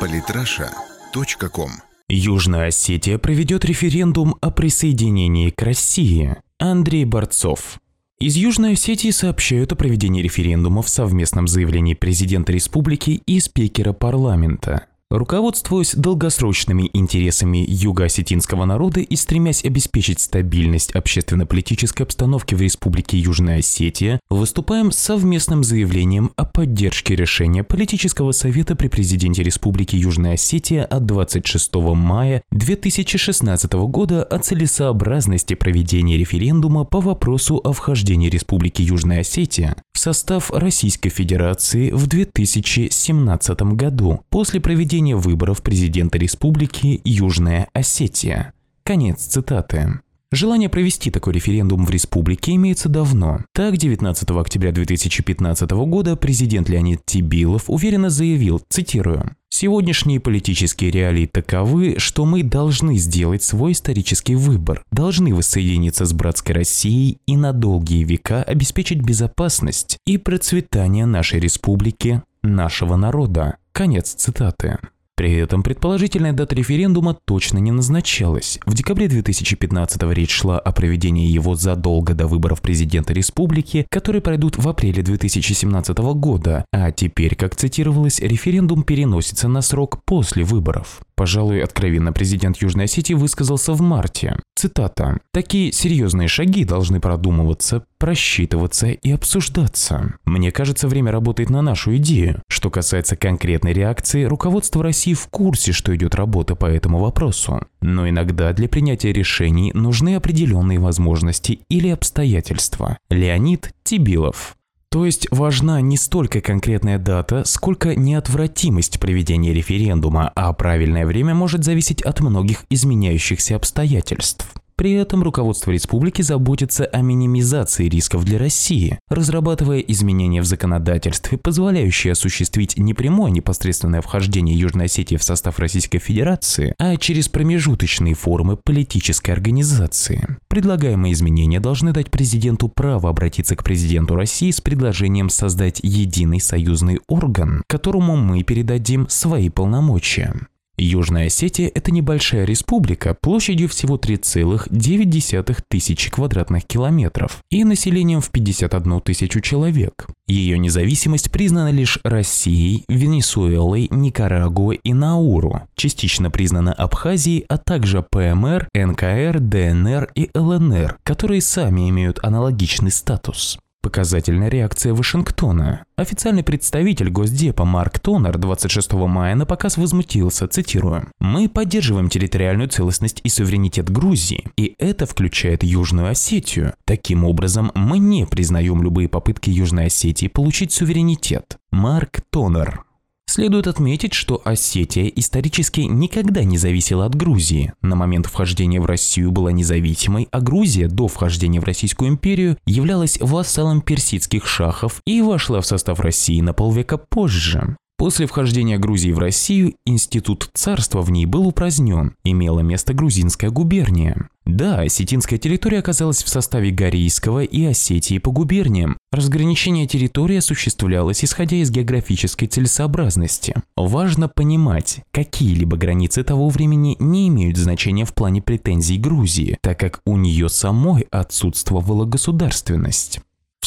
Политраша.ком Южная Осетия проведет референдум о присоединении к России. Андрей Борцов. Из Южной Осетии сообщают о проведении референдума в совместном заявлении президента республики и спикера парламента. Руководствуясь долгосрочными интересами юго-осетинского народа и стремясь обеспечить стабильность общественно-политической обстановки в Республике Южная Осетия, выступаем с совместным заявлением о поддержке решения Политического совета при президенте Республики Южная Осетия от 26 мая 2016 года о целесообразности проведения референдума по вопросу о вхождении Республики Южная Осетия в состав Российской Федерации в 2017 году. После проведения выборов президента Республики Южная Осетия. Конец цитаты. Желание провести такой референдум в республике имеется давно. Так, 19 октября 2015 года президент Леонид Тибилов уверенно заявил, цитирую, Сегодняшние политические реалии таковы, что мы должны сделать свой исторический выбор, должны воссоединиться с братской Россией и на долгие века обеспечить безопасность и процветание нашей республики, нашего народа. Конец цитаты. При этом предположительная дата референдума точно не назначалась. В декабре 2015 речь шла о проведении его задолго до выборов президента республики, которые пройдут в апреле 2017 года, а теперь, как цитировалось, референдум переносится на срок после выборов. Пожалуй, откровенно президент Южной Осетии высказался в марте. Цитата. «Такие серьезные шаги должны продумываться, просчитываться и обсуждаться. Мне кажется, время работает на нашу идею. Что касается конкретной реакции, руководство России в курсе, что идет работа по этому вопросу. Но иногда для принятия решений нужны определенные возможности или обстоятельства. Леонид Тибилов. То есть важна не столько конкретная дата, сколько неотвратимость проведения референдума, а правильное время может зависеть от многих изменяющихся обстоятельств. При этом руководство республики заботится о минимизации рисков для России, разрабатывая изменения в законодательстве, позволяющие осуществить не прямое непосредственное вхождение Южной Осетии в состав Российской Федерации, а через промежуточные формы политической организации. Предлагаемые изменения должны дать президенту право обратиться к президенту России с предложением создать единый союзный орган, которому мы передадим свои полномочия. Южная Осетия – это небольшая республика площадью всего 3,9 тысячи квадратных километров и населением в 51 тысячу человек. Ее независимость признана лишь Россией, Венесуэлой, Никарагуа и Науру, частично признана Абхазией, а также ПМР, НКР, ДНР и ЛНР, которые сами имеют аналогичный статус. Показательная реакция Вашингтона. Официальный представитель Госдепа Марк Тонер 26 мая на показ возмутился, цитирую, «Мы поддерживаем территориальную целостность и суверенитет Грузии, и это включает Южную Осетию. Таким образом, мы не признаем любые попытки Южной Осетии получить суверенитет». Марк Тонер. Следует отметить, что Осетия исторически никогда не зависела от Грузии. На момент вхождения в Россию была независимой, а Грузия до вхождения в Российскую империю являлась вассалом персидских шахов и вошла в состав России на полвека позже. После вхождения Грузии в Россию институт царства в ней был упразднен, имела место грузинская губерния. Да, осетинская территория оказалась в составе Горейского и Осетии по губерниям. Разграничение территории осуществлялось исходя из географической целесообразности. Важно понимать, какие-либо границы того времени не имеют значения в плане претензий Грузии, так как у нее самой отсутствовала государственность.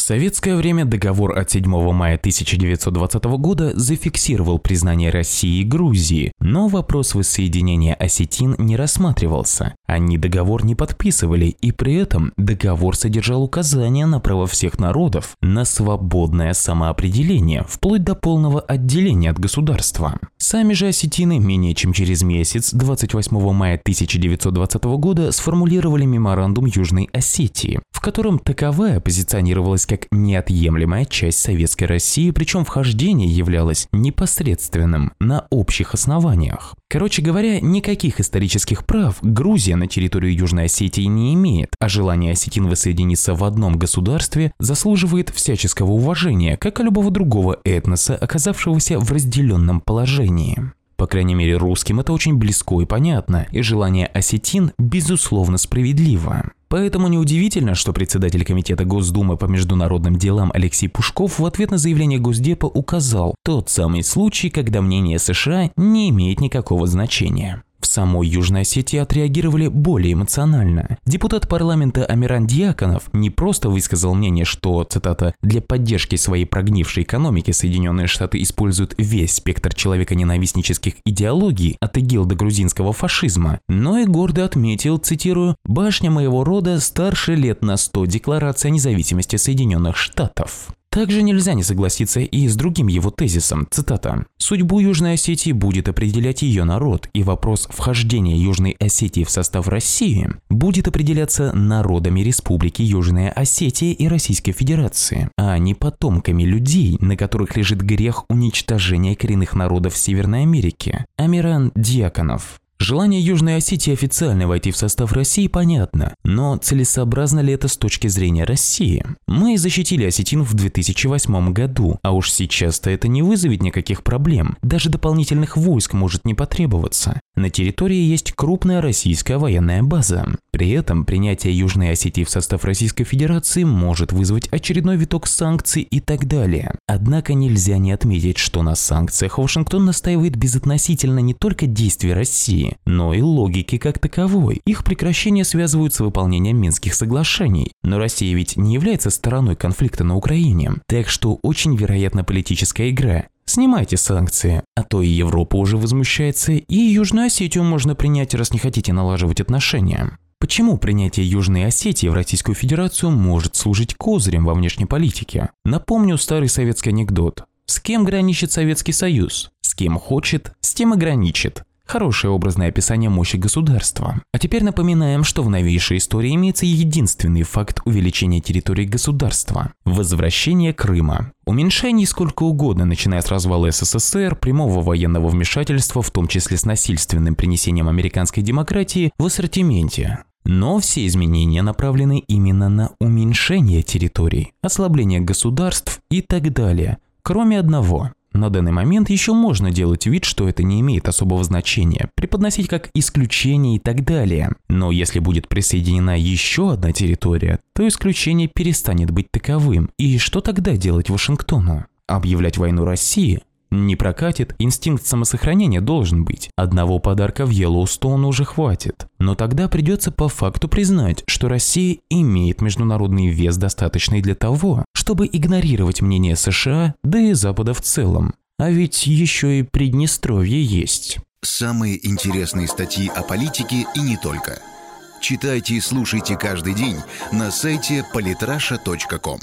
Советское время договор от 7 мая 1920 года зафиксировал признание России и Грузии, но вопрос воссоединения осетин не рассматривался. Они договор не подписывали, и при этом договор содержал указания на право всех народов на свободное самоопределение, вплоть до полного отделения от государства. Сами же осетины менее чем через месяц, 28 мая 1920 года, сформулировали меморандум Южной Осетии, в котором таковая позиционировалась как неотъемлемая часть Советской России, причем вхождение являлось непосредственным, на общих основаниях. Короче говоря, никаких исторических прав Грузия на территорию Южной Осетии не имеет, а желание осетин воссоединиться в одном государстве заслуживает всяческого уважения, как и любого другого этноса, оказавшегося в разделенном положении. По крайней мере, русским это очень близко и понятно, и желание осетин безусловно справедливо. Поэтому неудивительно, что председатель Комитета Госдумы по международным делам Алексей Пушков в ответ на заявление Госдепа указал тот самый случай, когда мнение США не имеет никакого значения. В самой Южной Осетии отреагировали более эмоционально. Депутат парламента Амиран Дьяконов не просто высказал мнение, что, цитата, «для поддержки своей прогнившей экономики Соединенные Штаты используют весь спектр человеконенавистнических идеологий от ИГИЛ до грузинского фашизма», но и гордо отметил, цитирую, «башня моего рода старше лет на 100 Декларации о независимости Соединенных Штатов». Также нельзя не согласиться и с другим его тезисом, цитата. «Судьбу Южной Осетии будет определять ее народ, и вопрос вхождения Южной Осетии в состав России будет определяться народами Республики Южная Осетия и Российской Федерации, а не потомками людей, на которых лежит грех уничтожения коренных народов Северной Америки». Амиран Дьяконов. Желание Южной Осетии официально войти в состав России понятно, но целесообразно ли это с точки зрения России? Мы защитили осетин в 2008 году, а уж сейчас-то это не вызовет никаких проблем, даже дополнительных войск может не потребоваться. На территории есть крупная российская военная база. При этом принятие Южной Осетии в состав Российской Федерации может вызвать очередной виток санкций и так далее. Однако нельзя не отметить, что на санкциях Вашингтон настаивает безотносительно не только действий России, но и логики как таковой. Их прекращение связывают с выполнением Минских соглашений. Но Россия ведь не является стороной конфликта на Украине, так что очень вероятна политическая игра. Снимайте санкции, а то и Европа уже возмущается, и Южную Осетию можно принять, раз не хотите налаживать отношения. Почему принятие Южной Осетии в Российскую Федерацию может служить козырем во внешней политике? Напомню старый советский анекдот. С кем граничит Советский Союз? С кем хочет, с тем и граничит. Хорошее образное описание мощи государства. А теперь напоминаем, что в новейшей истории имеется единственный факт увеличения территории государства – возвращение Крыма. Уменьшений сколько угодно, начиная с развала СССР, прямого военного вмешательства, в том числе с насильственным принесением американской демократии, в ассортименте. Но все изменения направлены именно на уменьшение территорий, ослабление государств и так далее, кроме одного на данный момент еще можно делать вид, что это не имеет особого значения, преподносить как исключение и так далее. Но если будет присоединена еще одна территория, то исключение перестанет быть таковым. И что тогда делать Вашингтону? Объявлять войну России? Не прокатит, инстинкт самосохранения должен быть. Одного подарка в Йеллоустоун уже хватит. Но тогда придется по факту признать, что Россия имеет международный вес достаточный для того, чтобы игнорировать мнение США, да и Запада в целом. А ведь еще и Приднестровье есть. Самые интересные статьи о политике и не только. Читайте и слушайте каждый день на сайте polytrasha.com.